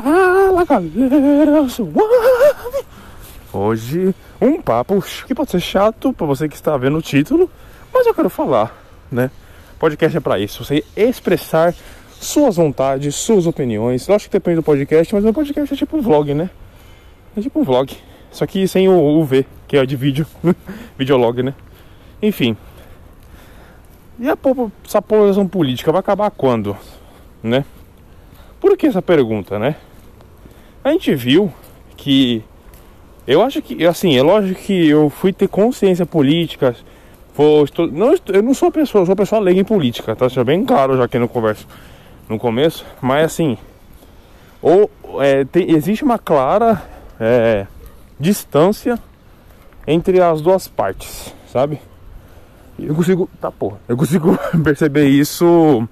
Fala galera, suave. Hoje um papo que pode ser chato para você que está vendo o título, mas eu quero falar, né? Podcast é para isso, você expressar suas vontades, suas opiniões. Lógico que depende do podcast, mas o podcast é tipo um vlog, né? É tipo um vlog. Só que sem o, V, que é de vídeo. Videolog, né? Enfim. E a, polarização política vai acabar quando? Né? Por que essa pergunta, né? A gente viu que. Eu acho que, assim, é lógico que eu fui ter consciência política. Vou, estou, não, eu não sou pessoa, eu sou pessoa leiga em política, tá? Seja bem claro já que não converso no começo. Mas assim, ou é, tem, existe uma clara é, distância entre as duas partes, sabe? Eu consigo, tá porra, eu consigo perceber isso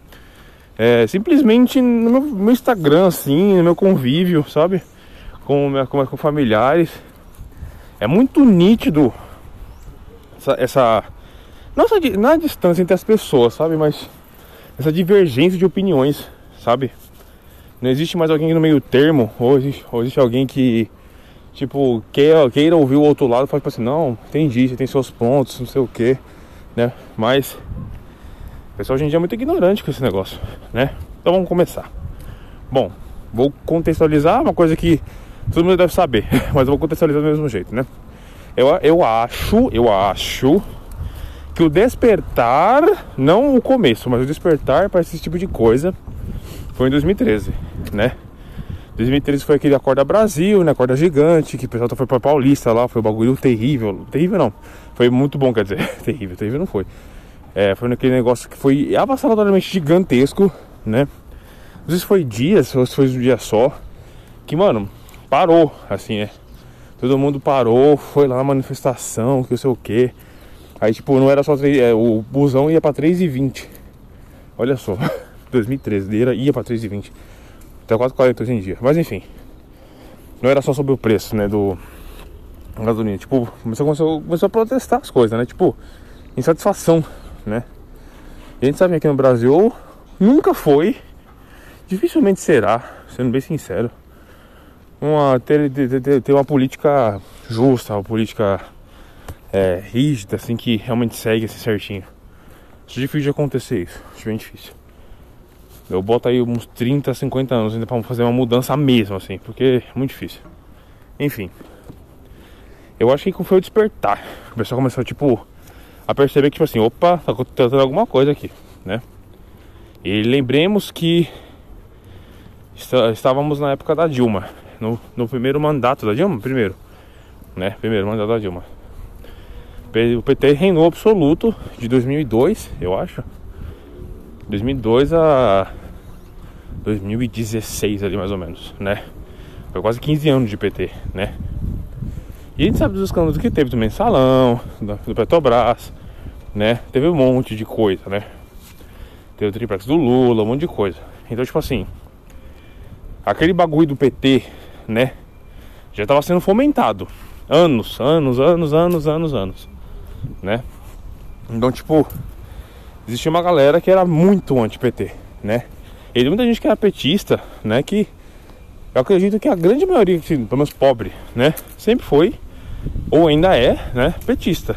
é, simplesmente no meu, meu, Instagram, assim, no meu convívio, sabe? Com, com, com familiares. É muito nítido essa, essa não, essa, não a distância entre as pessoas, sabe? Mas essa divergência de opiniões, sabe? Não existe mais alguém no meio termo, ou existe, ou existe alguém que, tipo, queira, queira ouvir o outro lado e fala tipo assim, não, entendi, você tem seus pontos, não sei o que, né? Mas pessoal hoje em dia é muito ignorante com esse negócio, né? Então vamos começar. Bom, vou contextualizar uma coisa que todo mundo deve saber, mas eu vou contextualizar do mesmo jeito, né? Eu, eu acho, eu acho que o despertar, não o começo, mas o despertar para esse tipo de coisa foi em 2013, né? 2013 foi aquele Acorda Brasil, né? Acorda Gigante, que o pessoal foi pra Paulista lá, foi um bagulho terrível. Terrível não, foi muito bom, quer dizer, terrível, terrível não foi. É, foi naquele negócio que foi avassaladoramente gigantesco, né? Não sei se foi dias ou se foi um dia só, que, mano, parou, assim, é. Todo mundo parou, foi lá manifestação, que não sei o que. Aí, tipo, não era só. É, o busão ia pra 3,20. Olha só, 2013, ia, ia pra 3,20. Até 4,40 hoje em dia. Mas enfim. Não era só sobre o preço, né? Do gasolina. Tipo, começou, começou, começou a protestar as coisas, né? Tipo, insatisfação, né? A gente sabe que aqui no Brasil nunca foi, dificilmente será, sendo bem sincero, uma, ter, ter, ter, uma política justa, uma política é, rígida, assim, que realmente segue assim certinho. Acho difícil de acontecer isso, acho bem difícil. Eu boto aí uns 30, 50 anos ainda pra fazer uma mudança mesmo, assim, porque é muito difícil. Enfim. Eu acho que foi o despertar. O pessoal começou, tipo, a perceber que, tipo assim, opa, tá acontecendo alguma coisa aqui, né? E lembremos que estávamos na época da Dilma, no, no primeiro mandato da Dilma, primeiro, né? Primeiro mandato da Dilma. O PT reinou absoluto de 2002, eu acho. 2002 a 2016 ali mais ou menos, né? Foi quase 15 anos de PT, né? E a gente sabe dos escândalos que teve do mensalão, do Petrobras, né? Teve um monte de coisa, né? Teve o triplex do Lula, um monte de coisa. Então, tipo assim, aquele bagulho do PT, né? Já estava sendo fomentado. Anos, anos, anos, anos, anos, anos né? Então, tipo, existia uma galera que era muito anti-PT, né? E muita gente que era petista, né? Que eu acredito que a grande maioria, assim, pelo menos pobre, né? Sempre foi, ou ainda é, né? Petista.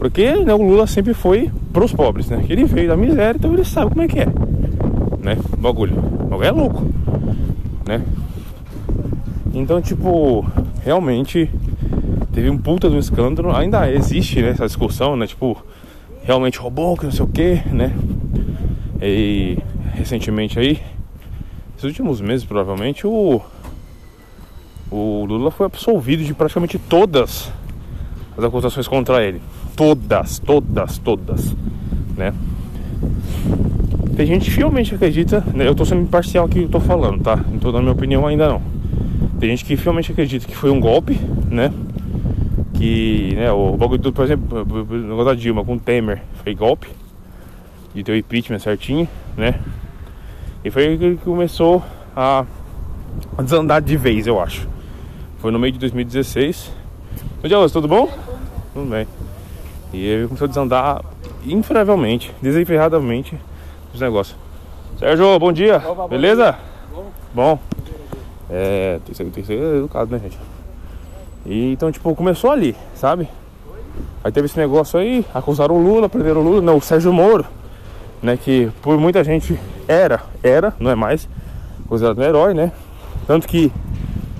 Porque né, o Lula sempre foi pros pobres, né? Ele veio da miséria, então ele sabe como é que é, né? O bagulho. O bagulho é louco, né? Então, tipo, realmente teve um puta de um escândalo, ainda existe né, essa discussão, né? Tipo, realmente roubou, que não sei o que, né? E recentemente aí, nos últimos meses provavelmente, o, o Lula foi absolvido de praticamente todas as acusações contra ele. Todas, todas, todas, né? Tem gente que realmente acredita, né? eu tô sendo imparcial aqui, eu tô falando, tá? Não tô dando minha opinião ainda não. Tem gente que realmente acredita que foi um golpe, né? que né, o bagulho do, por exemplo, o negócio da Dilma com o Temer foi golpe de ter o impeachment certinho, né? E foi que começou a desandar de vez, eu acho. Foi no meio de 2016. Bom dia, tudo bom? Tudo bem. E ele começou a desandar infravelmente, desenferradamente os negócios. Sérgio, bom dia. Beleza? Bom. bom. É, tem que ser, tem que ser educado, né, gente? E então, tipo, começou ali, sabe? Aí teve esse negócio aí, acusaram o Lula, prenderam o Lula, não, o Sérgio Moro, né? Que por muita gente era, era, não é mais, considerado um herói, né? Tanto que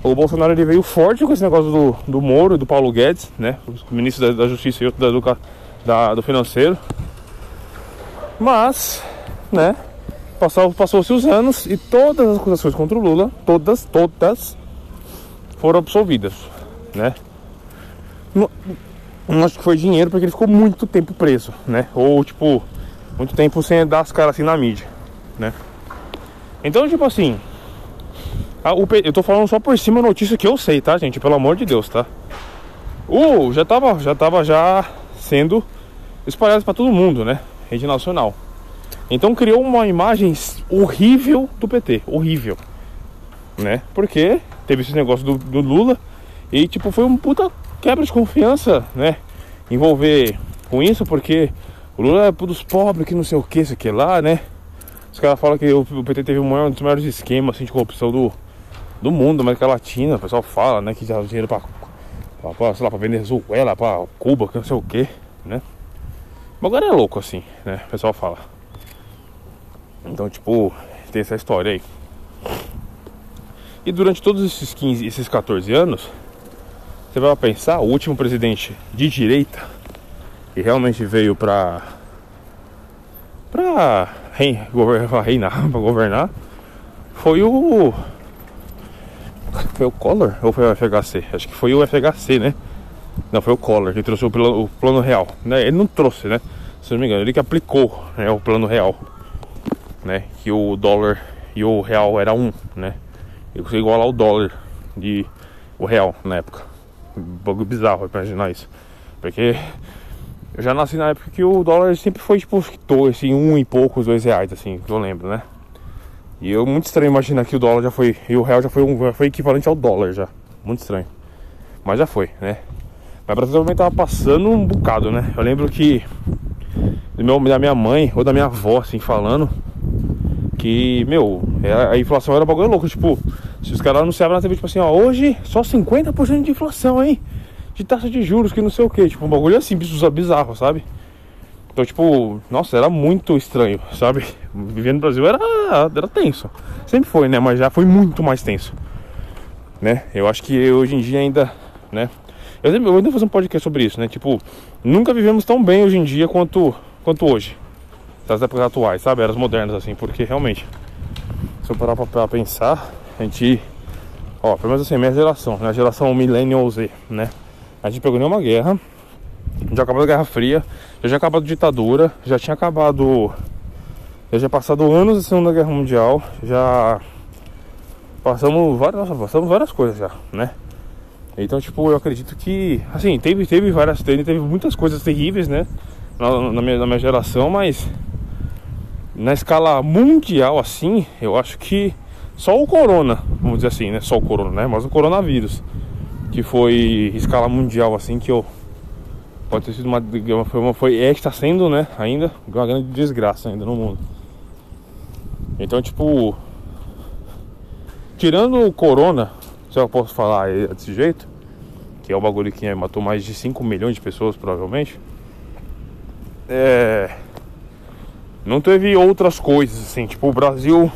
o Bolsonaro ele veio forte com esse negócio do, do Moro e do Paulo Guedes, né? O ministro da, da Justiça e outro da, do, da, do Financeiro. Mas, né? Passou-se passou os anos e todas as acusações contra o Lula, todas, todas, foram absolvidas, né? Não, não acho que foi dinheiro porque ele ficou muito tempo preso, né? Ou tipo, muito tempo sem dar as caras assim na mídia, né? Então, tipo assim, a, o, eu tô falando só por cima a notícia que eu sei, tá, gente? Pelo amor de Deus, tá? Uh, já tava, já tava já sendo espalhado para todo mundo, né? Rede nacional. Então criou uma imagem horrível do PT, horrível, né? Porque teve esse negócio do, do Lula e tipo foi um puta quebra de confiança, né? Envolver com isso, porque o Lula é dos pobres, que não sei o que, isso aqui lá, né? Os caras falam que o PT teve um dos maiores esquemas assim, de corrupção do, do mundo, América Latina. O pessoal fala, né, que já dinheiro pra, pra, sei lá, pra Venezuela, pra Cuba, que não sei o que, né? Mas agora é louco assim, né? O pessoal fala. Então, tipo, tem essa história aí. E durante todos esses 15, esses 14 anos, você vai pensar, o último presidente de direita que realmente veio pra pra reinar, pra governar, foi o foi o Collor ou foi o FHC? Acho que foi o FHC, né? Não, foi o Collor que trouxe o plano, o plano real. Né? Ele não trouxe, né? Se não me engano, ele que aplicou né, o plano real né? Que o dólar e o real era um, né? Eu consegui igualar o dólar de o real na época. Um bagulho bizarro imaginar isso. Porque eu já nasci na época que o dólar sempre foi tipo assim, um e poucos, dois reais, assim, que eu lembro, né? E eu muito estranho imaginar que o dólar já foi. E o real já foi, um, já foi equivalente ao dólar já. Muito estranho. Mas já foi, né? Mas Brasil também tava passando um bocado, né? Eu lembro que meu, da minha mãe ou da minha avó, assim, falando que, meu, é, a inflação era um bagulho louco. Tipo, se os caras anunciavam na TV, tipo assim, ó, hoje só 50% de inflação, hein? De taxa de juros, que não sei o que. Tipo, um bagulho assim, bizarro, sabe? Então, tipo, nossa, era muito estranho, sabe? Vivendo no Brasil era, era tenso. Sempre foi, né? Mas já foi muito mais tenso. Né? Eu acho que hoje em dia ainda, né? Eu, eu ainda vou fazer um podcast sobre isso, né? Tipo, nunca vivemos tão bem hoje em dia quanto, quanto hoje das épocas atuais, sabe? Eras modernas, assim, porque realmente, se eu parar pra, pra pensar, a gente, ó, pelo menos assim, minha geração, né? A geração Millennial Z, né? A gente pegou nenhuma guerra, já acabou a Guerra Fria, já tinha acabado a ditadura, já tinha acabado. Já tinha passado anos da Segunda Guerra Mundial, já passamos várias, nossa, passamos várias coisas já, né? Então, tipo, eu acredito que, assim, teve, teve várias, teve, teve muitas coisas terríveis, né? Na, na, minha, na minha geração, mas na escala mundial assim, eu acho que só o corona, vamos dizer assim, né? Só o corona, né? Mas o coronavírus, que foi escala mundial assim, que eu pode ter sido uma foi, uma, foi é está sendo, né? Ainda uma grande desgraça ainda no mundo. Então, tipo, tirando o corona, se eu posso falar desse jeito, que é o bagulho que matou mais de 5 milhões de pessoas provavelmente. É não teve outras coisas, assim, tipo, o Brasil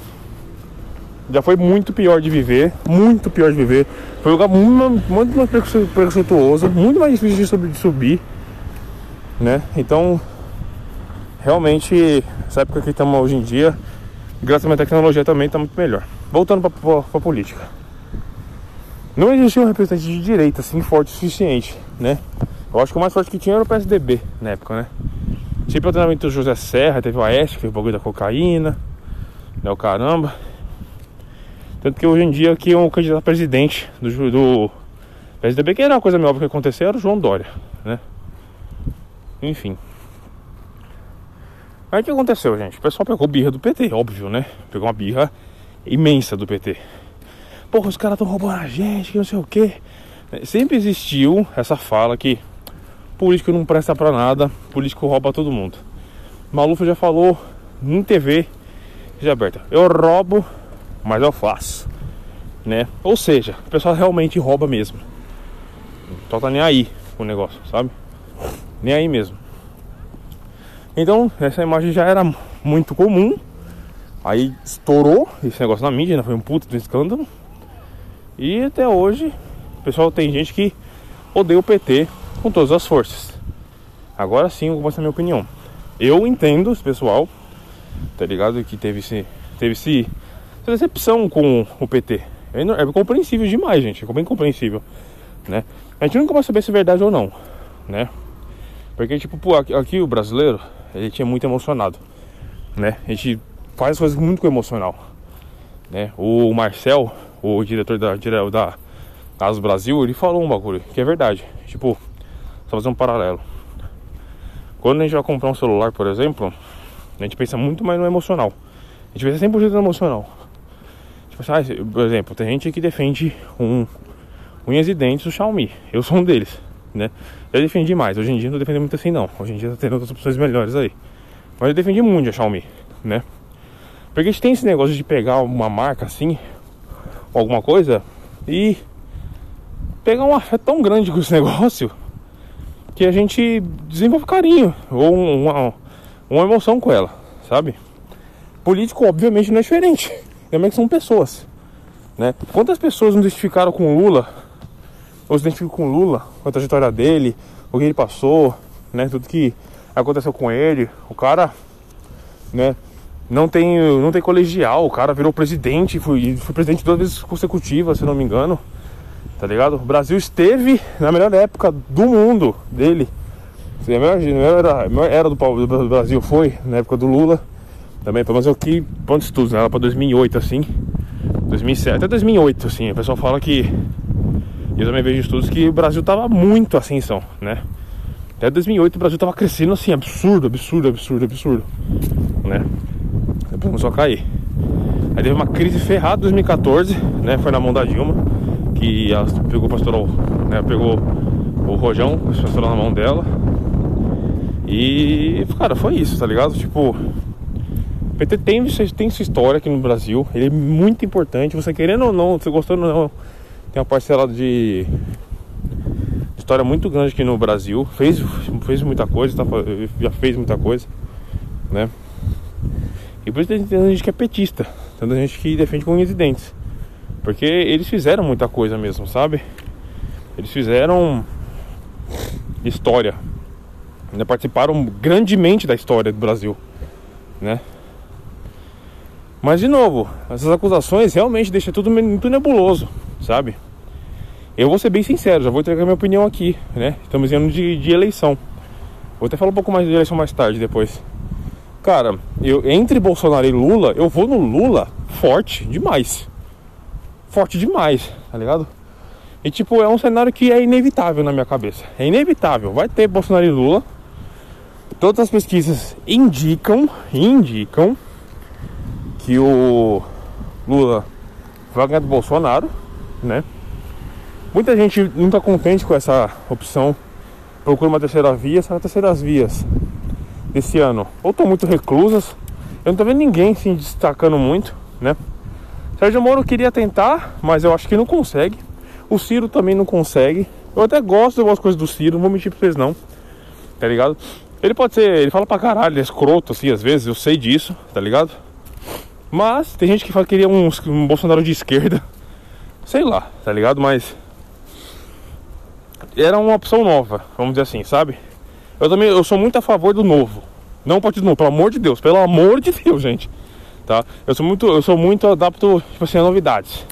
já foi muito pior de viver, muito pior de viver. Foi um lugar muito, muito mais preconceituoso, muito mais difícil de subir, né? Então, realmente, essa época que estamos hoje em dia, graças à tecnologia também está muito melhor. Voltando para a política. Não existia um representante de direita assim forte o suficiente, né? Eu acho que o mais forte que tinha era o PSDB na época, né? Sempre o treinamento do José Serra, teve o Aécio, que fez o bagulho da cocaína, né, o caramba. Tanto que hoje em dia é um candidato a presidente do, do PSDB, que era uma coisa meio óbvia que aconteceu, era o João Dória, né? Enfim. Aí o que aconteceu, gente? O pessoal pegou birra do PT, óbvio, né? Pegou uma birra imensa do PT. Porra, os caras estão roubando a gente, que não sei o quê. Sempre existiu essa fala que político não presta pra nada, político rouba todo mundo. Maluf já falou em TV, já aberta. Eu roubo, mas eu faço. né? Ou seja, o pessoal realmente rouba mesmo. O pessoal tá nem aí o negócio, sabe? Nem aí mesmo. Então, essa imagem já era muito comum. Aí estourou esse negócio na mídia, né? Foi um puto escândalo. E até hoje, pessoal tem gente que odeia o PT com todas as forças. Agora sim, eu vou mostrar minha opinião. Eu entendo esse pessoal, tá ligado? Que teve esse, teve esse, essa decepção com o PT. É, é compreensível demais, gente. É bem compreensível, né? A gente nunca vai saber se é verdade ou não, né? Porque, tipo, pô, aqui, aqui o brasileiro, ele tinha muito emocionado, né? A gente faz coisas muito com emocional, né? O Marcel, o diretor da, da Casa Brasil, ele falou um bagulho que é verdade. Tipo, só fazer um paralelo. Quando a gente vai comprar um celular, por exemplo, a gente pensa muito mais no emocional. A gente pensa 100% no emocional. Tipo assim, ah, por exemplo, tem gente que defende um unhas e dentes do Xiaomi. Eu sou um deles, né? Eu defendi mais. Hoje em dia não defendo muito assim não. Hoje em dia tá tendo outras opções melhores aí. Mas eu defendi muito a Xiaomi, né? Porque a gente tem esse negócio de pegar uma marca assim, alguma coisa, e pegar uma fé tão grande com esse negócio que a gente desenvolve carinho ou uma, uma emoção com ela, sabe? Político, obviamente, não é diferente. Também que são pessoas, né? Quantas pessoas nos identificaram com Lula ou se identificam com Lula, com a trajetória dele, o que ele passou, né? Tudo que aconteceu com ele. O cara, né? Não tem, não tem colegial, o cara virou presidente, foi, foi presidente duas vezes consecutivas, se não me engano. Tá ligado? O Brasil esteve na melhor época do mundo dele. A melhor, era, a melhor era do, do Brasil foi na época do Lula. Também, pelo menos aqui, ponto de estudos, né? Ela pra 2008 assim. 2007, até 2008 assim. O pessoal fala que eu também vejo estudos que o Brasil tava muito ascensão, né? Até 2008 o Brasil tava crescendo assim, absurdo, absurdo, absurdo, absurdo, né? Depois começou a cair. Aí teve uma crise ferrada em 2014, né? Foi na mão da Dilma, que ela pegou o pastoral, né? Pegou o rojão, o pastoral na mão dela. E, cara, foi isso, tá ligado? Tipo, o PT tem, tem sua história aqui no Brasil, ele é muito importante, você querendo ou não, você gostando ou não, tem uma parcela de história muito grande aqui no Brasil. Fez, fez muita coisa, tá, já fez muita coisa, né? E por isso tem gente que é petista, tem gente que defende com unhas e dentes. Porque eles fizeram muita coisa mesmo, sabe? Eles fizeram história. Ainda participaram grandemente da história do Brasil, né? Mas de novo, essas acusações realmente deixam tudo muito nebuloso, sabe? Eu vou ser bem sincero, já vou entregar minha opinião aqui, né? Estamos em ano de, de eleição. Vou até falar um pouco mais de eleição mais tarde depois. Cara, eu entre Bolsonaro e Lula, eu vou no Lula forte demais. Forte demais, tá ligado? E tipo, é um cenário que é inevitável na minha cabeça. É inevitável. Vai ter Bolsonaro e Lula. Todas as pesquisas indicam, indicam que o Lula vai ganhar do Bolsonaro, né? Muita gente não está contente com essa opção. Procura uma terceira via, essas terceiras vias desse ano ou estão muito reclusas. Eu não tô vendo ninguém se destacando muito, né? Sérgio Moro queria tentar, mas eu acho que não consegue. O Ciro também não consegue. Eu até gosto de algumas coisas do Ciro, não vou mentir pra vocês não. Tá ligado? Ele pode ser, ele fala pra caralho, é escroto assim às vezes, eu sei disso, tá ligado? Mas tem gente que fala que queria um, um Bolsonaro de esquerda. Sei lá, tá ligado? Mas era uma opção nova, vamos dizer assim, sabe? Eu também eu sou muito a favor do novo. Não partido novo, pelo amor de Deus, pelo amor de Deus, gente. Tá? Eu sou muito, eu sou muito adapto tipo assim, a novidades.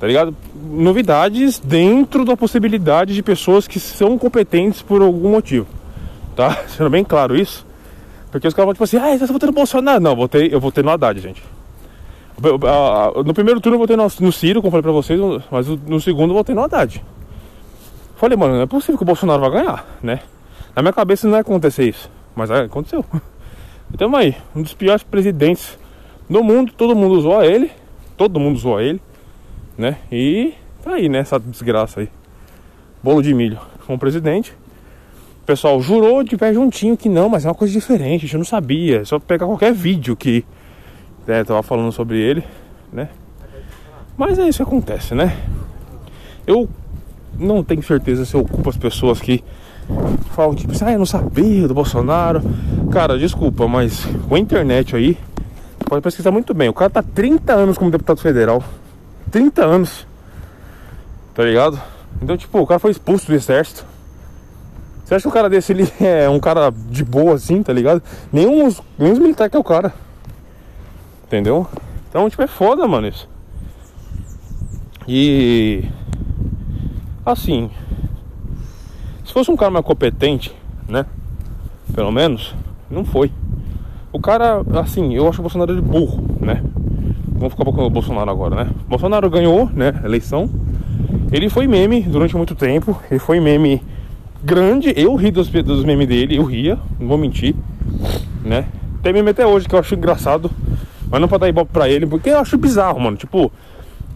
Tá ligado? Novidades dentro da possibilidade de pessoas que são competentes por algum motivo. Tá? Sendo bem claro isso. Porque os caras vão tipo assim, ah, você tá votando no Bolsonaro. Não, eu votei, eu votei no Haddad, gente. No primeiro turno eu votei no, Ciro, como falei pra vocês, mas no segundo eu votei no Haddad. Falei, mano, não é possível que o Bolsonaro vai ganhar, né? Na minha cabeça não ia acontecer isso, mas aconteceu. Então aí, um dos piores presidentes do mundo, todo mundo usou ele, todo mundo usou ele, né? E tá aí, né? Essa desgraça aí. Bolo de milho com o presidente. O pessoal jurou de pé juntinho que não, mas é uma coisa diferente, a gente não sabia. É só pegar qualquer vídeo que né, tava falando sobre ele, né? Mas é isso que acontece, né? Eu não tenho certeza se eu culpo as pessoas que falam tipo, ah, eu não sabia do Bolsonaro. Cara, desculpa, mas com a internet aí, pode pesquisar muito bem. O cara tá 30 anos como deputado federal. 30 anos. Tá ligado? Então, tipo, o cara foi expulso do exército. Você acha que o cara desse ele é um cara de boa assim, tá ligado? Nenhum, nenhum militar que é o cara. Entendeu? Então, tipo, é foda, mano, isso. E. Assim. Se fosse um cara mais competente, né? Pelo menos, não foi. O cara, assim, eu acho o Bolsonaro de burro, né? Vamos ficar pouco no Bolsonaro agora, né? Bolsonaro ganhou, né? Eleição. Ele foi meme durante muito tempo. Ele foi meme grande. Eu ri dos, dos memes dele, eu ria, não vou mentir, né? Tem meme até hoje que eu acho engraçado, mas não pra dar ibope pra ele, porque eu acho bizarro, mano. Tipo,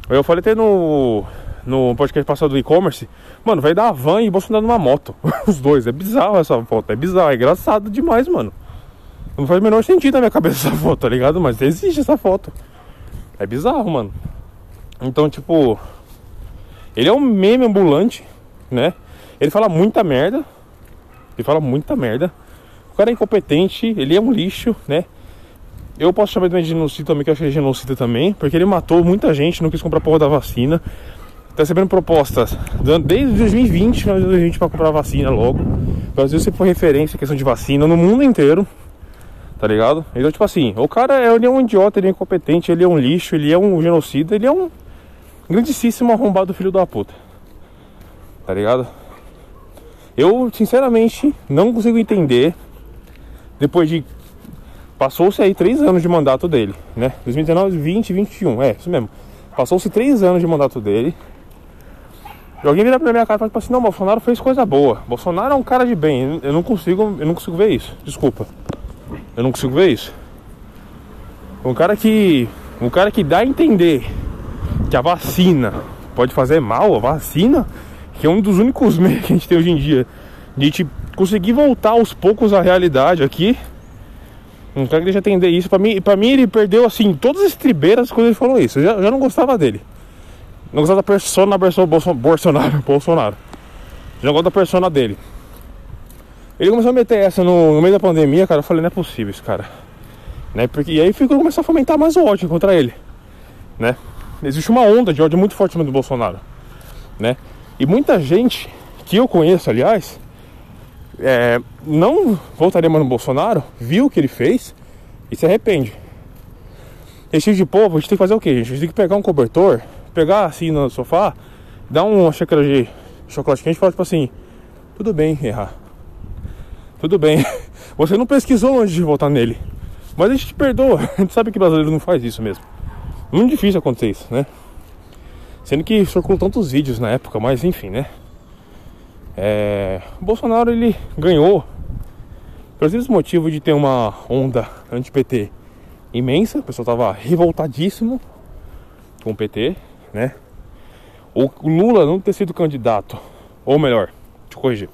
eu falei até no, no podcast passado do e-commerce, mano, vai dar a van e Bolsonaro numa moto. Os dois, é bizarro essa foto, é bizarro, é engraçado demais, mano. Não faz o menor sentido na minha cabeça essa foto, tá ligado? Mas existe essa foto. É bizarro, mano. Então, tipo, ele é um meme ambulante, né? Ele fala muita merda. Ele fala muita merda. O cara é incompetente, ele é um lixo, né? Eu posso chamar de genocida também, que eu achei genocida também, porque ele matou muita gente, não quis comprar porra da vacina. Tá recebendo propostas desde 2020, 2020 para comprar vacina logo. O Brasil sempre foi referência em questão de vacina no mundo inteiro. Tá ligado? Então, tipo assim, o cara é, ele é um idiota, ele é incompetente, ele é um lixo, ele é um genocida, ele é um grandíssimo arrombado filho da puta. Tá ligado? Eu, sinceramente, não consigo entender. Depois de. Passou-se aí três anos de mandato dele, né? 2019, 20, 21. É, isso mesmo. Passou-se três anos de mandato dele. E alguém vira pra minha cara e fala tipo assim, não, Bolsonaro fez coisa boa. Bolsonaro é um cara de bem. Eu não consigo, eu não consigo ver isso. Desculpa. Eu não consigo ver isso. Um cara que. Um cara que dá a entender que a vacina pode fazer mal, a vacina, que é um dos únicos meios que a gente tem hoje em dia de te conseguir voltar aos poucos à realidade aqui. Não quero que deixe atender isso. Pra mim, pra mim, ele perdeu assim todas as tribeiras quando ele falou isso. Eu já, já não gostava dele. Não gostava da persona Bolsonaro. Bolsonaro. Já não gosto da persona dele. Ele começou a meter essa no, no, meio da pandemia, cara. Eu falei, não é possível isso, cara. Né? Porque, e aí ficou, começou a fomentar mais o ódio contra ele. Né? Existe uma onda de ódio muito forte do Bolsonaro. Né? E muita gente que eu conheço, aliás, é, não votaria mais no Bolsonaro, viu o que ele fez e se arrepende. Esse tipo de povo, a gente tem que fazer o quê? A gente tem que pegar um cobertor, pegar assim no sofá, dar uma xícara de chocolate quente e falar tipo assim: tudo bem errar. Tudo bem. Você não pesquisou antes de votar nele. Mas a gente te perdoa. A gente sabe que brasileiro não faz isso mesmo. Muito difícil acontecer isso, né? Sendo que circulou tantos vídeos na época, mas enfim, né? É... Bolsonaro ele ganhou pelo simples motivo de ter uma onda anti-PT imensa. O pessoal tava revoltadíssimo com o PT, né? O Lula não ter sido candidato, ou melhor, deixa eu corrigir.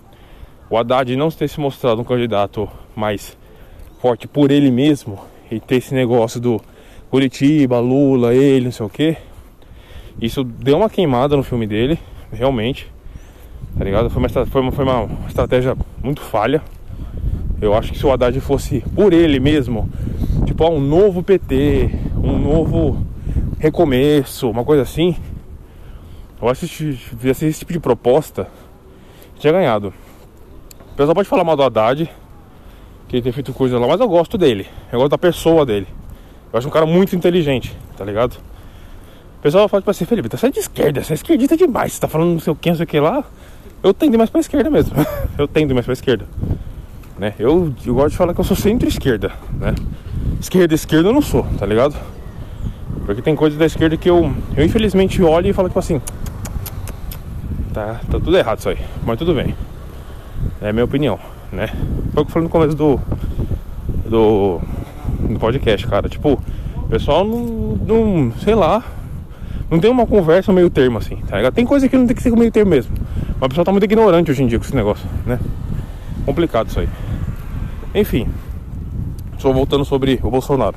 O Haddad não ter se mostrado um candidato mais forte por ele mesmo e ter esse negócio do Curitiba, Lula, ele, não sei o que. Isso deu uma queimada no filme dele, realmente. Tá ligado? Foi uma, foi uma, foi uma estratégia muito falha. Eu acho que se o Haddad fosse por ele mesmo, tipo, um novo PT, um novo recomeço, uma coisa assim, eu acho que se fizesse esse tipo de proposta, tinha ganhado. O pessoal pode falar mal do Haddad, que ele tem feito coisa lá, mas eu gosto dele. Eu gosto da pessoa dele. Eu acho um cara muito inteligente, tá ligado? O pessoal fala tipo assim, Felipe, tá saindo de esquerda, você é esquerdista demais, você tá falando não sei o que, não sei o que lá. Eu tendo mais pra esquerda mesmo. eu tendo mais pra esquerda. Né? Eu, eu gosto de falar que eu sou centro-esquerda, né? Esquerda, esquerda eu não sou, tá ligado? Porque tem coisas da esquerda que eu, eu infelizmente olho e falo tipo assim. Tá, tá tudo errado isso aí, mas tudo bem. É a minha opinião, né? Foi o que eu falei no começo do. Do no podcast, cara. Tipo, o pessoal não, não, sei lá, não tem uma conversa meio termo assim, tá ligado? Tem coisa que não tem que ser meio termo mesmo. Mas o pessoal tá muito ignorante hoje em dia com esse negócio, né? Complicado isso aí. Enfim, só voltando sobre o Bolsonaro.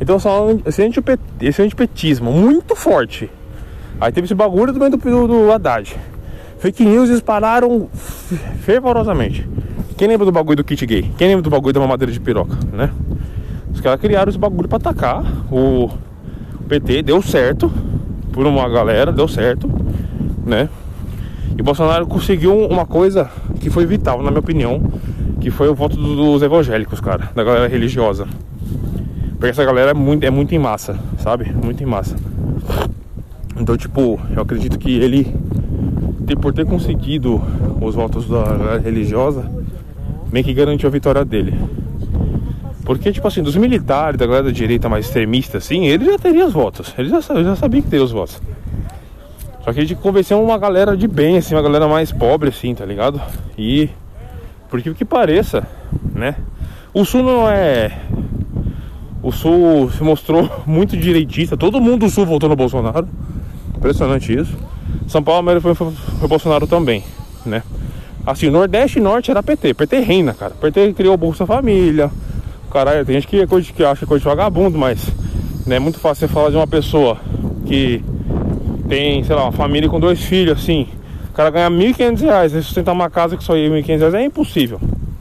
Então esse, antipet, esse antipetismo muito forte. Aí teve esse bagulho também do, do, do Haddad. Fake news dispararam fervorosamente. Quem lembra do bagulho do kit gay? Quem lembra do bagulho da mamadeira de piroca, né? Os caras criaram esse bagulho pra atacar o PT, deu certo por uma galera, deu certo, né? E Bolsonaro conseguiu uma coisa que foi vital, na minha opinião, que foi o voto dos evangélicos, cara, da galera religiosa. Porque essa galera é muito, é muito em massa, sabe? Muito em massa. Então, tipo, eu acredito que ele, por ter conseguido os votos da galera religiosa, meio que garantiu a vitória dele. Porque, tipo assim, dos militares, da galera da direita mais extremista, assim, ele já teria os votos. Ele já, já sabia que teria os votos. Só que a gente convenceu uma galera de bem, assim, uma galera mais pobre, assim, tá ligado? E, porque o que pareça, né? O Sul não é o Sul se mostrou muito direitista. Todo mundo do Sul votou no Bolsonaro. Impressionante isso. São Paulo foi, foi, foi Bolsonaro também, né? Assim, Nordeste e Norte era PT. PT reina, cara. PT criou o Bolsa Família. Caralho, tem gente que, é que acha coisa de vagabundo, mas né, é muito fácil você falar de uma pessoa que tem, sei lá, uma família com dois filhos, assim. O cara ganha 1.500 reais, e sustentar uma casa que só ia 1.500 reais é impossível,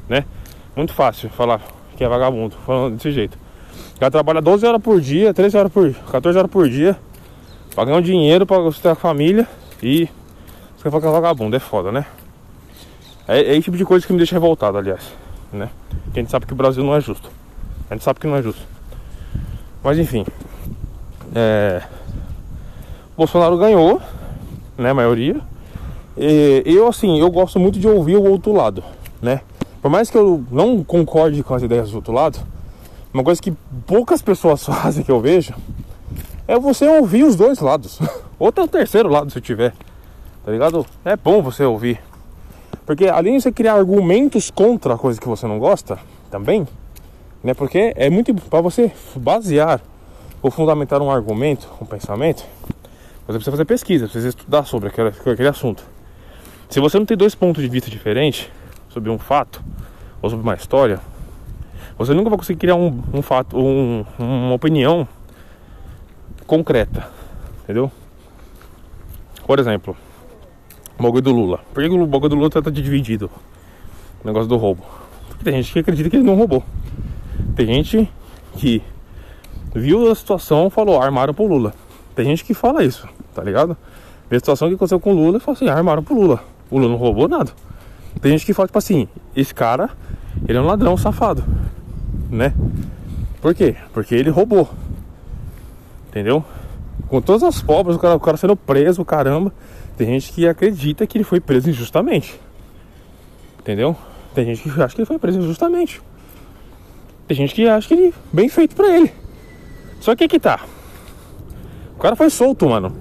né? Muito fácil falar que é vagabundo, falando desse jeito. O cara trabalha 12 horas por dia, 13 horas por 14 horas por dia, pra ganhar um dinheiro pra sustentar a família e você fala que é vagabundo, é foda, né? É, é esse tipo de coisa que me deixa revoltado, aliás, né? Porque a gente sabe que o Brasil não é justo. A gente sabe que não é justo. Mas enfim. É... Bolsonaro ganhou, né? A maioria. E eu, assim, eu gosto muito de ouvir o outro lado, né? Por mais que eu não concorde com as ideias do outro lado, uma coisa que poucas pessoas fazem que eu vejo é você ouvir os dois lados. Ou até o terceiro lado se tiver. Tá ligado? É bom você ouvir. Porque além de você criar argumentos contra a coisa que você não gosta, também, né? Porque é muito para você basear ou fundamentar um argumento, um pensamento, você precisa fazer pesquisa, precisa estudar sobre aquele, aquele assunto. Se você não tem dois pontos de vista diferentes sobre um fato ou sobre uma história, você nunca vai conseguir criar um, um fato, um, uma opinião concreta, entendeu? Por exemplo, o bagulho do Lula. Por que o bagulho do Lula tá dividido? O negócio do roubo. Porque tem gente que acredita que ele não roubou. Tem gente que viu a situação falou, armaram pro Lula. Tem gente que fala isso, tá ligado? A situação que aconteceu com o Lula fala assim, armaram pro Lula. O Lula não roubou nada. Tem gente que fala, tipo assim, esse cara, ele é um ladrão safado né? Por quê? Porque ele roubou. Entendeu? Com todas as pobres, o cara, o cara sendo preso, caramba. Tem gente que acredita que ele foi preso injustamente. Entendeu? Tem gente que acha que ele foi preso injustamente. Tem gente que acha que ele bem feito pra ele. Só que aqui tá. O cara foi solto, mano.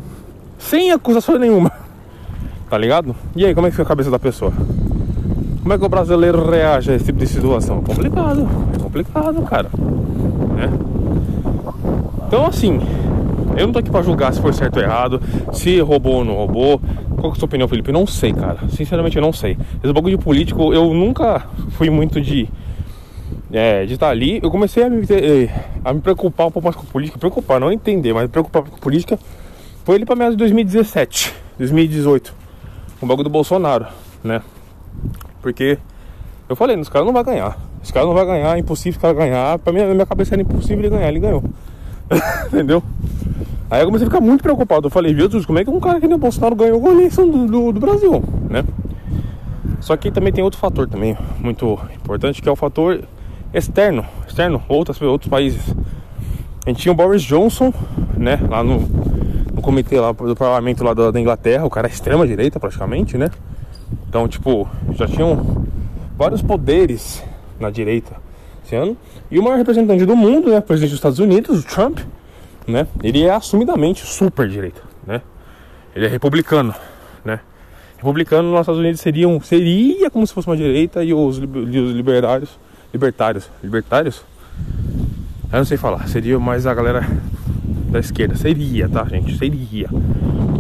Sem acusação nenhuma. Tá ligado? E aí, como é que fica a cabeça da pessoa? Como é que o brasileiro reage a esse tipo de situação? Complicado, é complicado, cara. Né? Então, assim, eu não tô aqui pra julgar se foi certo ou errado, se roubou ou não roubou. Qual que é a sua opinião, Felipe? Eu não sei, cara. Sinceramente, eu não sei. Esse bagulho de político, eu nunca fui muito de. É, de estar ali. Eu comecei a me, eh, a me preocupar um pouco mais com política. Preocupar, não entender, mas preocupar com política. Foi ele pra meados de 2017, 2018. O bagulho do Bolsonaro, né? Porque eu falei, os caras não vai ganhar. Esse cara não vai ganhar, é impossível esse cara ganhar. Pra mim, na minha cabeça era impossível ele ganhar, ele ganhou. Entendeu? Aí eu comecei a ficar muito preocupado. Eu falei, Jesus, como é que um cara que nem o Bolsonaro ganhou a eleição do, do, do, Brasil, né? Só que também tem outro fator também muito importante, que é o fator externo, externo, outras, outros países. A gente tinha o Boris Johnson, né, lá no, no comitê lá do parlamento lá da, da Inglaterra, o cara é extrema direita praticamente, né? Então, tipo, já tinham vários poderes na direita esse ano. E o maior representante do mundo, né, o presidente dos Estados Unidos, o Trump, né, ele é assumidamente super direita, né? Ele é republicano, né? Republicano nos Estados Unidos seria, seria como se fosse uma direita e os, os libertários, libertários, libertários? Eu não sei falar, seria mais a galera da esquerda, seria, tá, gente? Seria.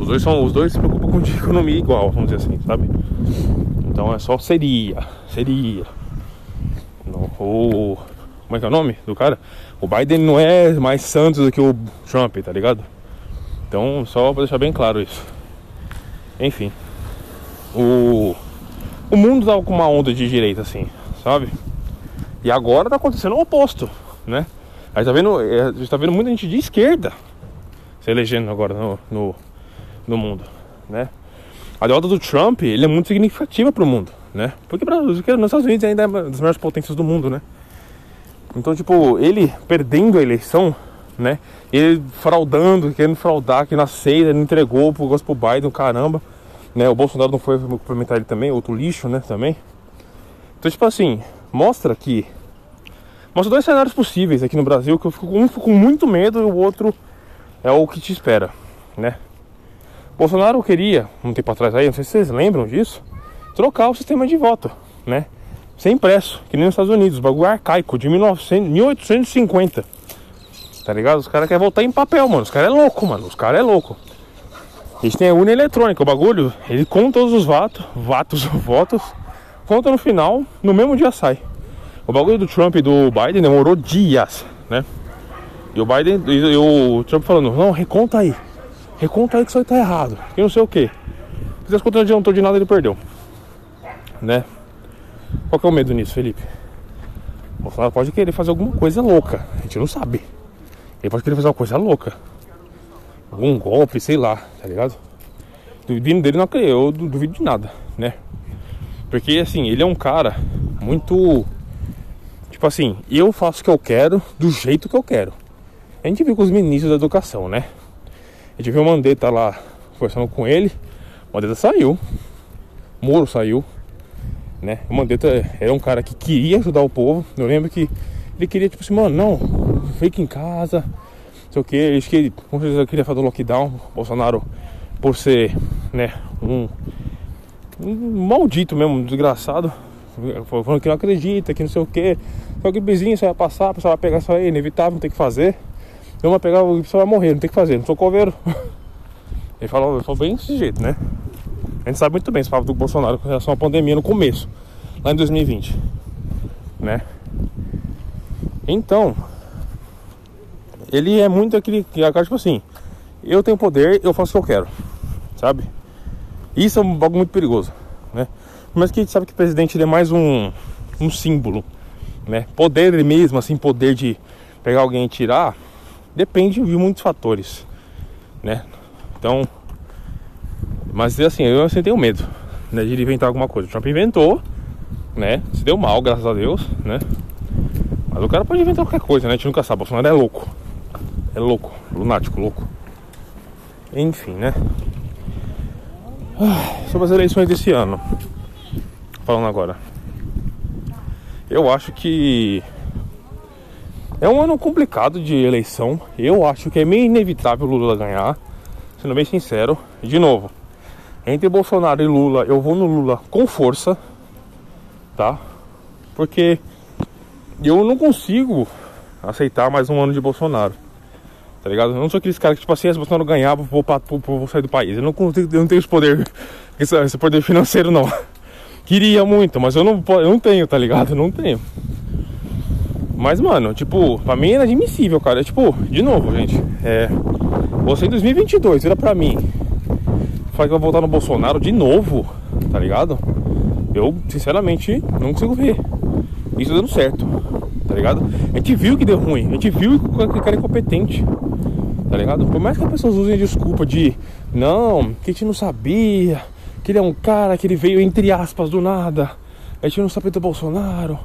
Os dois são, os dois se preocupam com economia igual, vamos dizer assim, sabe? Então é só seria, seria. o, Como é que é o nome do cara? O Biden não é mais santo do que o Trump, tá ligado? Então, só pra deixar bem claro isso. Enfim. O. O mundo tava com uma onda de direita, assim, sabe? E agora tá acontecendo o oposto, né? Aí tá vendo, é, a gente tá vendo muita gente de esquerda se elegendo agora no, no, no mundo, né? A derrota do Trump, ele é muito significativa para o mundo, né? Porque para nos Estados Unidos ainda é uma das maiores potências do mundo, né? Então, tipo, ele perdendo a eleição, né? Ele fraudando, querendo fraudar, que na ceia ele entregou pro gosto pro Biden, caramba, né? O Bolsonaro não foi cumprimentar ele também, outro lixo, né? Também. Então, tipo assim, mostra que mostra dois cenários possíveis aqui no Brasil que eu fico um fico com muito medo e o outro é o que te espera, né? Bolsonaro queria, um tempo atrás aí, não sei se vocês lembram disso, trocar o sistema de voto, né? Sem impresso, que nem nos Estados Unidos, bagulho arcaico, de 1900, 1850. Tá ligado? Os caras querem votar em papel, mano. Os caras é louco, mano. Os caras é louco. Eles têm a urna eletrônica, o bagulho, ele conta todos os votos, votos, votos, conta no final, no mesmo dia sai. O bagulho do Trump e do Biden demorou dias, né? E o Biden, e o Trump falando, não, reconta aí. Reconta aí que isso aí tá errado. Que não sei o que. Se as contas não adiantou de nada, ele perdeu. Né? Qual que é o medo nisso, Felipe? O Bolsonaro pode querer fazer alguma coisa louca. A gente não sabe. Ele pode querer fazer uma coisa louca. Algum golpe, sei lá, tá ligado? Duvido dele não acredito, eu duvido de nada, né? Porque assim, ele é um cara muito. Tipo assim, eu faço o que eu quero do jeito que eu quero. A gente viu com os ministros da educação, né? A gente viu o Mandetta lá conversando com ele. O Mandetta saiu. Moro saiu. Né? O Mandetta era um cara que queria ajudar o povo. Eu lembro que ele queria, tipo assim, mano, não, fique em casa. Não sei o que. Ele que ele, com certeza queria fazer o lockdown. Bolsonaro, por ser, né, um, um maldito mesmo, um desgraçado. Falando que não acredita, que não sei o que. Só que bezinho, isso vai passar, a pessoa vai pegar isso aí, inevitável, não tem que fazer. Eu vou pegar, o pessoa vai morrer, não tem que fazer, não sou coveiro. Ele falou, ele falou bem desse jeito, né? A gente sabe muito bem esse papo do Bolsonaro com relação à pandemia no começo, lá em 2020, né? Então, ele é muito aquele cara, tipo assim, eu tenho poder, eu faço o que eu quero, sabe? Isso é um bagulho muito perigoso, né? Mas que a gente sabe que o presidente ele é mais um, um símbolo, né? Poder ele mesmo, assim, poder de pegar alguém e tirar, Depende de muitos fatores, né? Então, mas assim, eu assim tenho medo, né, de inventar alguma coisa. O Trump inventou, né? Se deu mal, graças a Deus, né? Mas o cara pode inventar qualquer coisa, né? A gente nunca sabe. O Bolsonaro é louco. É louco, lunático, louco. Enfim, né? Sobre as eleições desse ano. Falando agora. Eu acho que é um ano complicado de eleição. Eu acho que é meio inevitável o Lula ganhar. Sendo bem sincero. De novo, entre Bolsonaro e Lula, eu vou no Lula com força. Tá? Porque eu não consigo aceitar mais um ano de Bolsonaro. Tá ligado? Eu não sou aqueles caras que, tipo assim, se Bolsonaro ganhar, vou, vou, vou, vou sair do país. Eu não, consigo, eu não tenho esse poder, esse, esse poder financeiro, não. Queria muito, mas eu não, eu não tenho, tá ligado? Eu não tenho. Mas, mano, tipo, pra mim é inadmissível, cara. Tipo, de novo, gente. É. Você em 2022 vira pra mim. Fala que vai voltar no Bolsonaro de novo, tá ligado? Eu, sinceramente, não consigo ver isso dando certo, tá ligado? A gente viu que deu ruim, a gente viu que o cara é incompetente, tá ligado? Por mais que as pessoas usem a desculpa de não, que a gente não sabia, que ele é um cara que ele veio entre aspas do nada, a gente não sabia do Bolsonaro,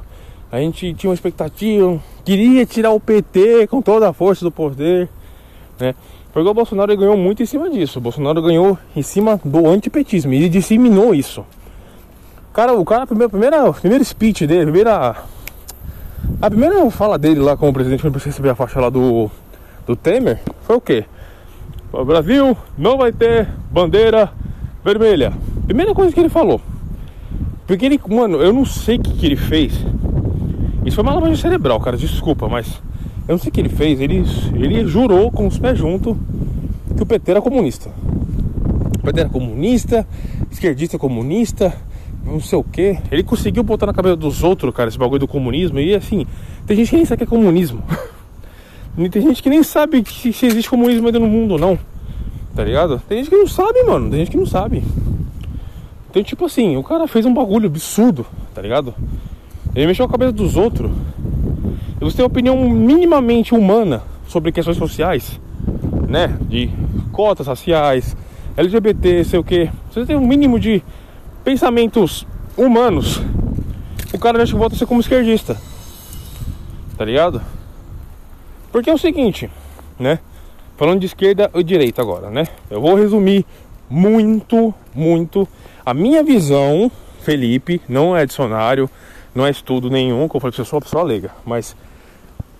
a gente tinha uma expectativa, queria tirar o PT com toda a força do poder, né? Porque o Bolsonaro ganhou muito em cima disso. O Bolsonaro ganhou em cima do antipetismo ele disseminou isso. Cara, o cara, a primeira, primeira, primeiro speech dele, a primeira, a primeira fala dele lá como presidente, quando receber a faixa lá do, do Temer, foi o quê? O Brasil não vai ter bandeira vermelha. Primeira coisa que ele falou. Porque ele, mano, eu não sei o que, que ele fez isso foi uma lavagem cerebral, cara, desculpa, mas eu não sei o que ele fez. Ele, ele jurou com os pés juntos que o PT era comunista. O PT era comunista, esquerdista comunista, não sei o que. Ele conseguiu botar na cabeça dos outros, cara, esse bagulho do comunismo. E assim, tem gente que nem sabe que é comunismo. tem gente que nem sabe se existe comunismo ainda no mundo ou não. Tá ligado? Tem gente que não sabe, mano. Tem gente que não sabe. Então, tipo assim, o cara fez um bagulho absurdo, tá ligado? Ele mexeu a cabeça dos outros. E você tem uma opinião minimamente humana sobre questões sociais, né? De cotas raciais, LGBT, sei o que. Você tem um mínimo de pensamentos humanos. O cara já volta a ser como esquerdista. Tá ligado? Porque é o seguinte, né? Falando de esquerda e direita agora, né? Eu vou resumir muito, muito a minha visão, Felipe, não é dicionário, não é estudo nenhum, como eu falei que eu sou uma pessoa leiga, mas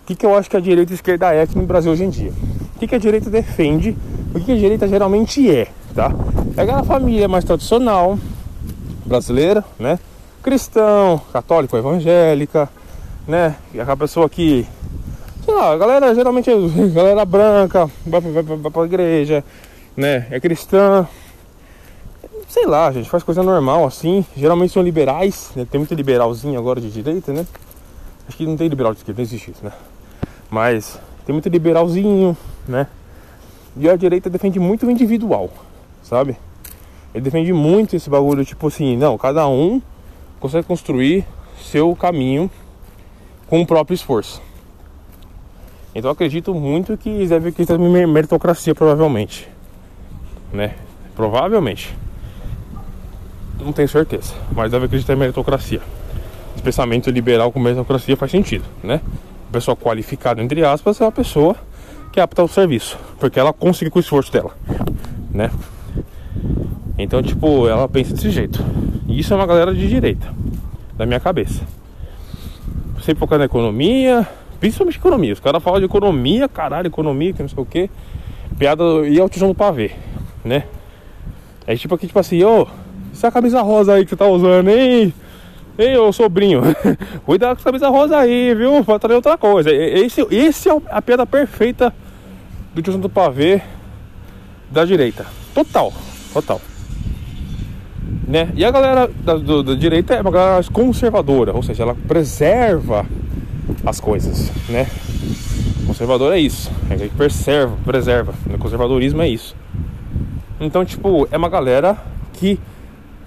o que, que eu acho que a direita e a esquerda é aqui no Brasil hoje em dia? O que, que a direita defende? O que, que a direita geralmente é, tá? É aquela família mais tradicional, brasileira, né? Cristão, católico, evangélica, né? E aquela pessoa que, sei lá, a galera geralmente é galera branca, vai, vai, vai, pra igreja, né? É cristã, sei lá, gente faz coisa normal assim. Geralmente são liberais, né? tem muito liberalzinho agora de direita, né? Acho que não tem liberal de esquerda, não existe isso, né? Mas tem muito liberalzinho, né? E a direita defende muito o individual, sabe? Ele defende muito esse bagulho, tipo assim, não, cada um consegue construir seu caminho com o próprio esforço. Então acredito muito que deve ter meritocracia, provavelmente. Né? Provavelmente não tenho certeza, mas deve acreditar em meritocracia. Esse pensamento liberal com meritocracia faz sentido, né? Pessoa qualificada, entre aspas, é uma pessoa que é apta ao serviço, porque ela conseguiu com o esforço dela, né? Então, tipo, ela pensa desse jeito. E isso é uma galera de direita, da minha cabeça. Sempre focando na economia, principalmente economia. Os caras falam de economia, caralho, economia, que não sei o que. Piada e é o tijolo pra ver, né? É tipo aqui, tipo assim, ô, essa camisa rosa aí que você tá usando, hein? Ei, ô sobrinho, cuidado com essa camisa rosa aí, viu? Pra trazer outra coisa. Esse, esse é a piada perfeita do tio do pavê da direita. Total, total. Né? E a galera da, do, da direita é uma galera conservadora, ou seja, ela preserva as coisas, né? Conservador é isso, é que preserva, preserva. O conservadorismo é isso. Então, tipo, é uma galera que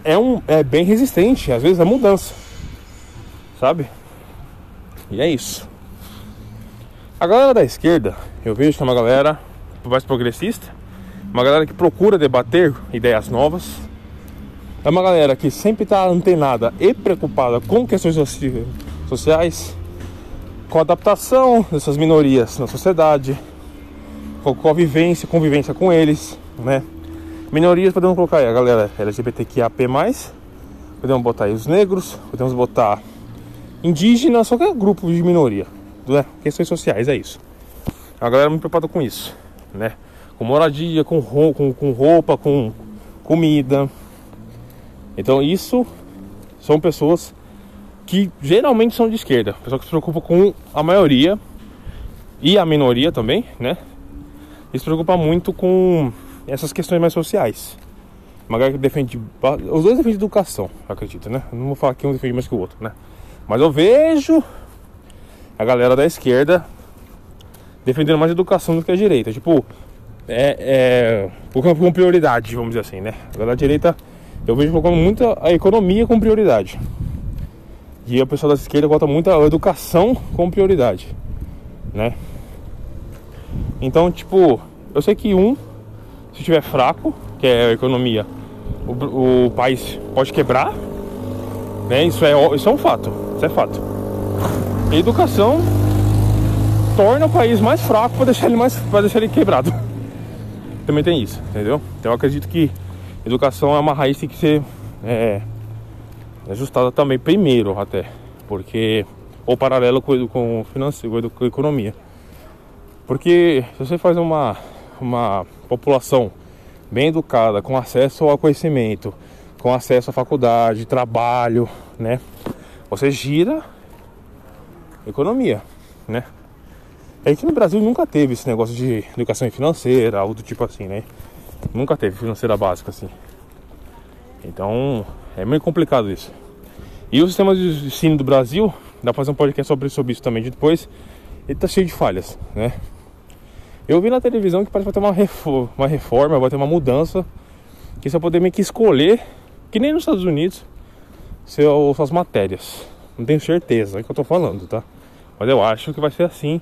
é, um, é bem resistente, às vezes, a mudança. Sabe? E é isso. A galera da esquerda, eu vejo que é uma galera mais progressista, uma galera que procura debater ideias novas, é uma galera que sempre está antenada e preocupada com questões sociais, com a adaptação dessas minorias na sociedade, com convivência, convivência com eles, né? Minorias podemos colocar aí a galera LGBTQIAP+, podemos botar aí os negros, podemos botar indígenas, qualquer grupo de minoria, né? questões sociais, é isso. A galera muito preocupada com isso, né? Com moradia, com roupa, com comida. Então isso são pessoas que geralmente são de esquerda, pessoas que se preocupam com a maioria e a minoria também, né? E se preocupa muito com essas questões mais sociais. Uma galera que defende. Os dois defendem educação, acredito, né? Não vou falar que um defende mais que o outro, né? Mas eu vejo a galera da esquerda defendendo mais educação do que a direita. Tipo, é, é com prioridade, vamos dizer assim, né? A galera da direita eu vejo colocando muito a economia com prioridade. E o pessoal da esquerda bota muito a educação com prioridade, né? Então, tipo, eu sei que um se estiver fraco, que é a economia, o, o país pode quebrar. Né? Isso, é, isso é um fato. Isso é fato. Educação torna o país mais fraco para deixar ele mais para deixar ele quebrado. Também tem isso, entendeu? Então eu acredito que educação é uma raiz que tem que ser é, ajustada também primeiro até, porque ou paralelo com, com financeiro, com economia. Porque se você faz uma uma população bem educada, com acesso ao conhecimento, com acesso à faculdade, trabalho, né? Você gira economia, né? É que no Brasil nunca teve esse negócio de educação financeira, algo do tipo assim, né? Nunca teve financeira básica assim. Então, É meio complicado isso. E o sistema de ensino do Brasil, dá pra fazer um podcast sobre, sobre isso também depois, ele tá cheio de falhas, né? Eu vi na televisão que parece que vai ter uma, reforma, uma reforma, vai ter uma mudança, que você vai poder meio que escolher, que nem nos Estados Unidos, seu, suas matérias. Não tenho certeza, é o que eu tô falando, tá? Mas eu acho que vai ser assim.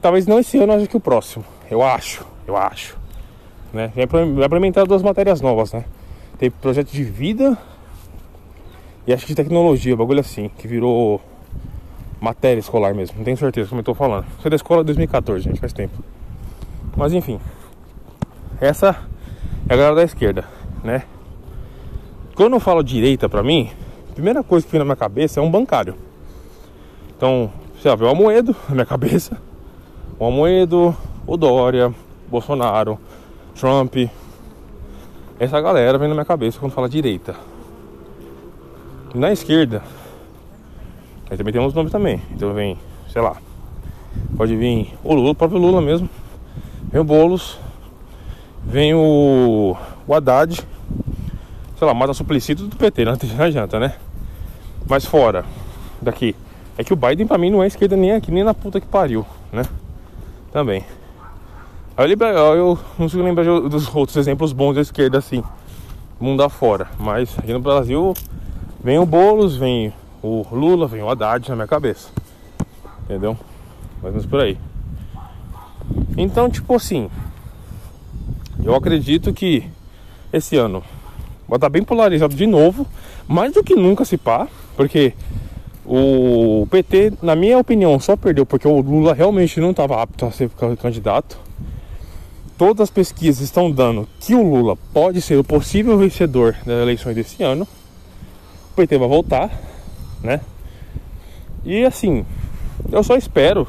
Talvez não esse ano, acho que o próximo. Eu acho, eu acho. Né? Vai implementar duas matérias novas, né? Tem projeto de vida e acho que de tecnologia, bagulho assim, que virou matéria escolar mesmo. Não tenho certeza como eu tô falando. Foi da escola 2014, gente, faz tempo. Mas enfim. Essa é a galera da esquerda, né? Quando eu falo direita pra mim, a primeira coisa que vem na minha cabeça é um bancário. Então, você vê o Amoedo na minha cabeça. O Amoedo, o Dória, Bolsonaro, Trump. Essa galera vem na minha cabeça quando fala direita. Na esquerda, aí também tem uns nomes também. Então vem, sei lá, pode vir o Lula, o próprio Lula mesmo. Vem o Boulos, vem o, o Haddad, sei lá, mata suplicito do PT, não adianta, né? Mas fora daqui, é que o Biden pra mim não é esquerda nem aqui, nem na puta que pariu, né? Também. Aí liberal, eu não consigo lembrar dos outros exemplos bons da esquerda assim, mundo afora. Mas aqui no Brasil Vem o Boulos, vem o Lula, vem o Haddad na minha cabeça. Entendeu? Mais ou menos por aí. Então, tipo assim, eu acredito que esse ano vai estar bem polarizado de novo, mais do que nunca se pá, porque o PT, na minha opinião, só perdeu porque o Lula realmente não estava apto a ser candidato. Todas as pesquisas estão dando que o Lula pode ser o possível vencedor das eleições desse ano o PT vai voltar, né? E assim, eu só espero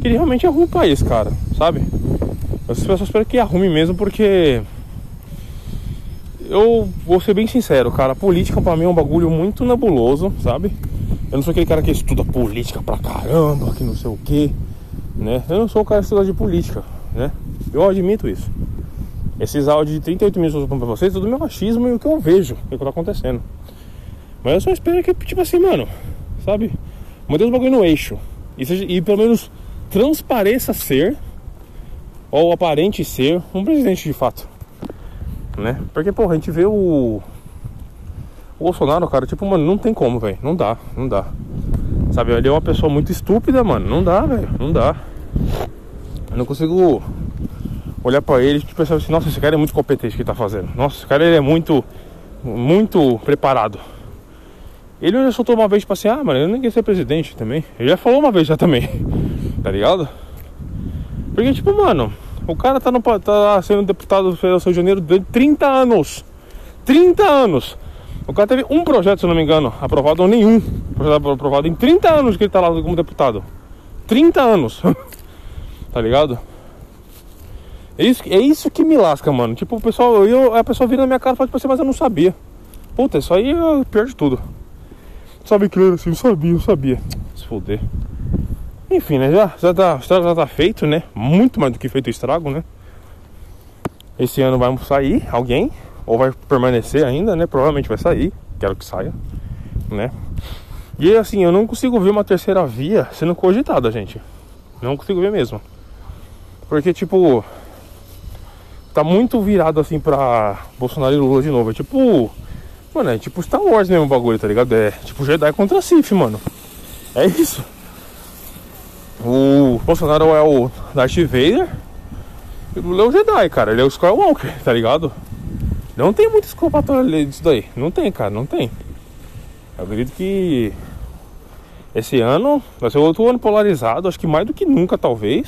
que ele realmente arrume o país, cara, sabe? Eu só espero que arrume mesmo porque eu vou ser bem sincero, cara, política pra mim é um bagulho muito nebuloso, sabe? Eu não sou aquele cara que estuda política pra caramba, que não sei o que, né? Eu não sou o cara que estuda de política, né? Eu admito isso. Esses áudios de 38 minutos que eu pra vocês, é tudo meu machismo e o que eu vejo, o que tá acontecendo. Mas eu só espero que, tipo assim, mano, sabe? Mantém os bagulho no eixo. E, seja, e pelo menos transpareça ser, ou aparente ser, um presidente de fato. Né? Porque, porra, a gente vê o. O Bolsonaro, cara, tipo, mano, não tem como, velho. Não dá, não dá. Sabe, ele é uma pessoa muito estúpida, mano. Não dá, velho. Não dá. Eu não consigo olhar pra ele e pensar assim, nossa, esse cara é muito competente que ele tá fazendo. Nossa, esse cara ele é muito, muito preparado. Ele já soltou uma vez, tipo assim, ah, mano, eu nem queria ser presidente também. Ele já falou uma vez já também, tá ligado? Porque, tipo, mano, o cara tá, no, tá sendo deputado federal Rio de Janeiro durante 30 anos. 30 anos. O cara teve um projeto, se não me engano, aprovado ou nenhum. Projeto aprovado em 30 anos que ele tá lá como deputado. 30 anos. tá ligado? É isso, é isso que me lasca, mano. Tipo, o pessoal, eu, a pessoa vira na minha cara e fala, tipo assim, mas eu não sabia. Puta, isso aí é o pior de tudo. Sabe era assim, eu sabia, eu sabia. Se foder. Enfim, né? Já, já tá, o estrago já tá feito, né? Muito mais do que feito o estrago, né? Esse ano vai sair alguém, ou vai permanecer ainda, né? Provavelmente vai sair, quero que saia, né? E assim, eu não consigo ver uma terceira via sendo cogitada, gente. Não consigo ver mesmo. Porque, tipo, tá muito virado assim pra Bolsonaro e Lula de novo. É tipo Mano, é tipo Star Wars mesmo o bagulho, tá ligado? É tipo Jedi contra Sith, mano. É isso. O Bolsonaro é o Darth Vader. E o Lula é o Jedi, cara. Ele é o Skywalker, tá ligado? Não tem muito escopatório disso daí. Não tem, cara, não tem. Eu acredito que esse ano vai ser outro ano polarizado, acho que mais do que nunca, talvez,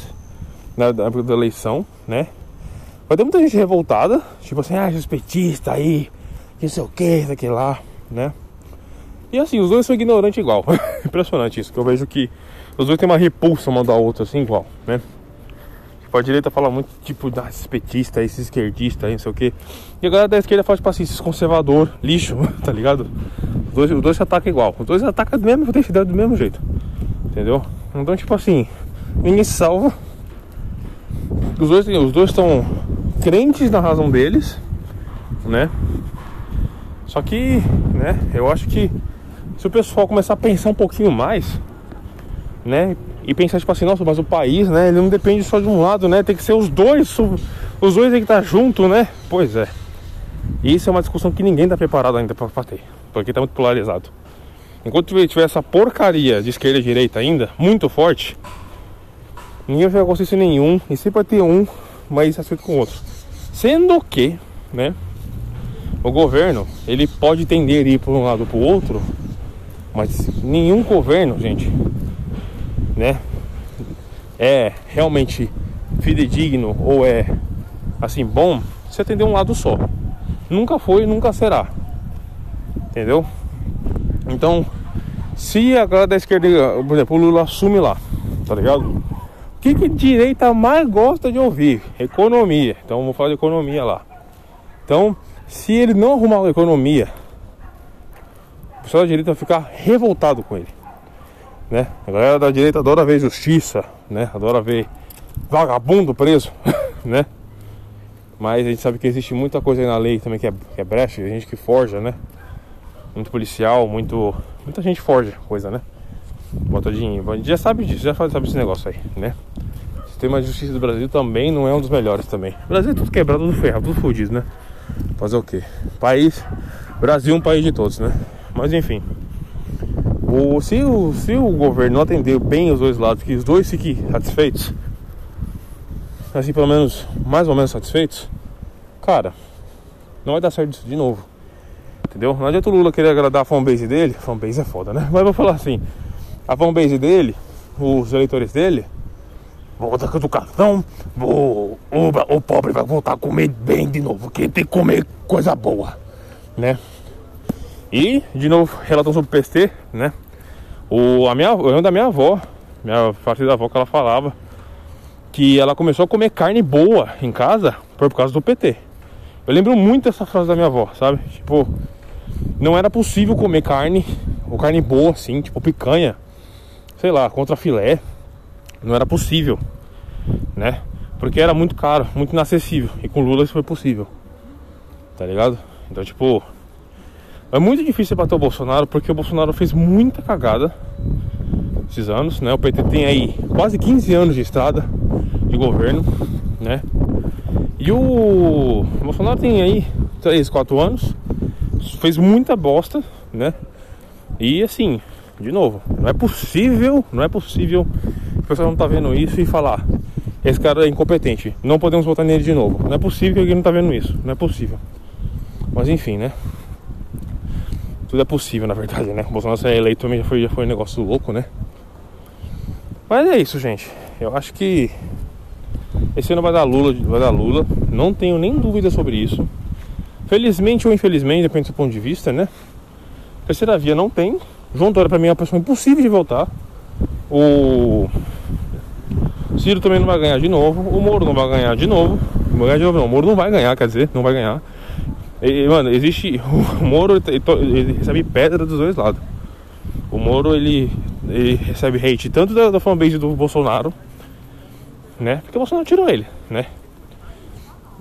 na época da eleição, né? Vai ter muita gente revoltada, tipo assim, ah, petista aí, que sei o que, daquele lá, né? E assim, os dois são ignorantes igual. Impressionante isso, que eu vejo que os dois têm uma repulsa uma da outra, assim, igual, né? Tipo, a direita fala muito, tipo, da esses petistas, esses esquerdistas, não sei o que. E a galera da esquerda fala, tipo assim, esses conservador, lixo, tá ligado? Os dois, os dois se atacam igual. Os dois atacam do mesmo, do mesmo jeito. Entendeu? Então, tipo assim, ninguém se salva. Os dois os dois estão crentes na razão deles, né? Só que né? Eu acho que se o pessoal começar a pensar um pouquinho mais, né? E pensar tipo assim, nossa, mas o país, né? Ele não depende só de um lado, né? Tem que ser os dois, os dois tem que estar junto, né? Pois é. Isso é uma discussão que ninguém está preparado ainda para ter, porque está muito polarizado. Enquanto tiver essa porcaria de esquerda e direita ainda, muito forte, ninguém vai consenso nenhum, e sempre vai ter um mais acerto com o outro. Sendo que, né, o governo, ele pode tender a ir para um lado para o outro, mas nenhum governo, gente, né, é realmente fidedigno ou é assim bom se atender um lado só. Nunca foi, nunca será. Entendeu? Então, se a galera da esquerda, por exemplo, o Lula assume lá, tá ligado? O que, que direita mais gosta de ouvir? Economia. Então vamos falar de economia lá. Então, se ele não arrumar a economia, o pessoal da direita vai ficar revoltado com ele. Né? A galera da direita adora ver justiça, né? Adora ver vagabundo preso, né? Mas a gente sabe que existe muita coisa na lei também que é, que é brecha, gente que forja, né? Muito policial, muito. Muita gente forja coisa, né? Bota dinheiro. A gente já sabe disso, já sabe desse negócio aí, né? O sistema de justiça do Brasil também não é um dos melhores também. O Brasil é tudo quebrado, tudo ferrado, tudo fodido, né? Fazer o quê? País. Brasil é um país de todos, né? Mas enfim. O, se, o, se o governo não atender bem os dois lados, que os dois fiquem satisfeitos, assim, pelo menos, mais ou menos satisfeitos, cara, não vai dar certo isso de novo. Entendeu? Não adianta o Lula querer agradar a fanbase dele. Fanbase é foda, né? Mas vou falar assim: a fanbase dele, os eleitores dele, vou botar com educação, vou, o, o pobre vai voltar a comer bem de novo, porque tem que comer coisa boa, né? E, de novo, relação sobre o PST, né? O, a minha, eu da minha avó, minha parte da avó que ela falava que ela começou a comer carne boa em casa por causa do PT. Eu lembro muito dessa frase da minha avó, sabe? Tipo, não era possível comer carne, ou carne boa assim, tipo picanha, sei lá, contra filé. Não era possível, né? Porque era muito caro, muito inacessível. E com Lula isso foi possível. Tá ligado? Então, tipo, é muito difícil bater o Bolsonaro porque o Bolsonaro fez muita cagada esses anos, né? O PT tem aí quase 15 anos de estrada de governo, né? E o Bolsonaro tem aí 3, 4 anos, fez muita bosta, né? E assim, de novo, não é possível, não é possível pessoal não tá vendo isso e falar esse cara é incompetente, não podemos votar nele de novo. Não é possível que alguém não tá vendo isso, não é possível. Mas enfim, né? Tudo é possível, na verdade, né? O Bolsonaro ser eleito também já foi, já foi um negócio louco, né? Mas é isso, gente. Eu acho que esse ano vai dar Lula, vai dar Lula. Não tenho nem dúvida sobre isso. Felizmente ou infelizmente, depende do ponto de vista, né? Terceira via não tem. João Dória pra mim é uma pessoa impossível de voltar. O Ciro também não vai ganhar de novo. O Moro não vai ganhar de novo. Não vai ganhar de novo, não. O Moro não vai ganhar, quer dizer, não vai ganhar. E, mano, existe. O Moro ele recebe pedra dos dois lados. O Moro ele ele recebe hate tanto da, da fanbase do Bolsonaro, né? Porque o Bolsonaro tirou ele, né?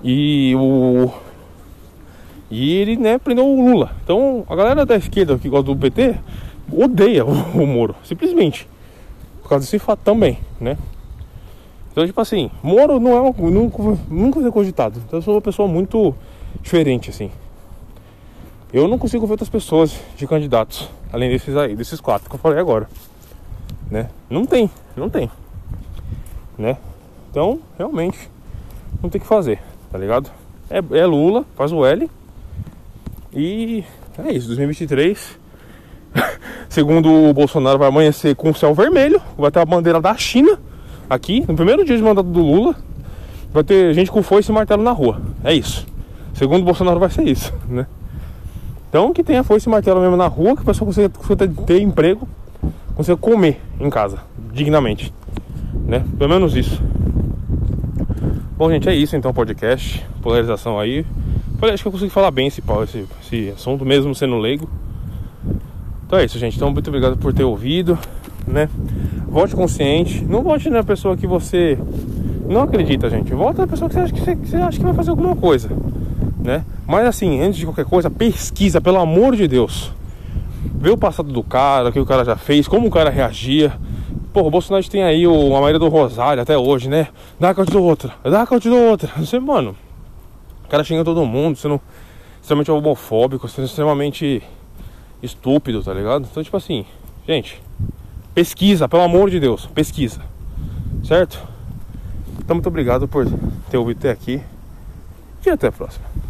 E o. E ele, né, prendeu o Lula. Então a galera da esquerda que gosta do PT odeia o, o Moro, simplesmente. Por causa desse fato também, né? Então, tipo assim, Moro não é uma, nunca, nunca foi cogitado. Então eu sou uma pessoa muito diferente, assim. Eu não consigo ver outras pessoas de candidatos, além desses aí, desses quatro que eu falei agora né? Não tem, não tem, né? Então, realmente, não tem que fazer, tá ligado? É, é Lula, faz o L e é isso, 2023. Segundo o Bolsonaro, vai amanhecer com o céu vermelho, vai ter a bandeira da China aqui, no primeiro dia de mandato do Lula, vai ter gente com foice e martelo na rua. É isso. Segundo o Bolsonaro, vai ser isso, né? Então, que tenha foice e martelo mesmo na rua, que o pessoal consiga ter emprego consiga comer em casa, dignamente. Né? Pelo menos isso. Bom, gente, é isso então, podcast. Polarização aí. Acho que eu consegui falar bem esse, esse, esse assunto, mesmo sendo leigo. Então é isso, gente. Então, muito obrigado por ter ouvido, né? Vote consciente. Não vote na pessoa que você não acredita, gente. Vote na pessoa que você acha que, você, que você acha que vai fazer alguma coisa, né? Mas assim, antes de qualquer coisa, pesquisa, pelo amor de Deus. Vê o passado do cara, o que o cara já fez, como o cara reagia. Pô, o Bolsonaro tem aí a Maria do Rosário até hoje, né? Dá que eu te dou outra, dá que eu te dou outra. Você, mano, o cara xinga todo mundo, sendo extremamente homofóbico, sendo extremamente estúpido, tá ligado? Então, tipo assim, gente, pesquisa, pelo amor de Deus, pesquisa, certo? Então, muito obrigado por ter ouvido até aqui e até a próxima.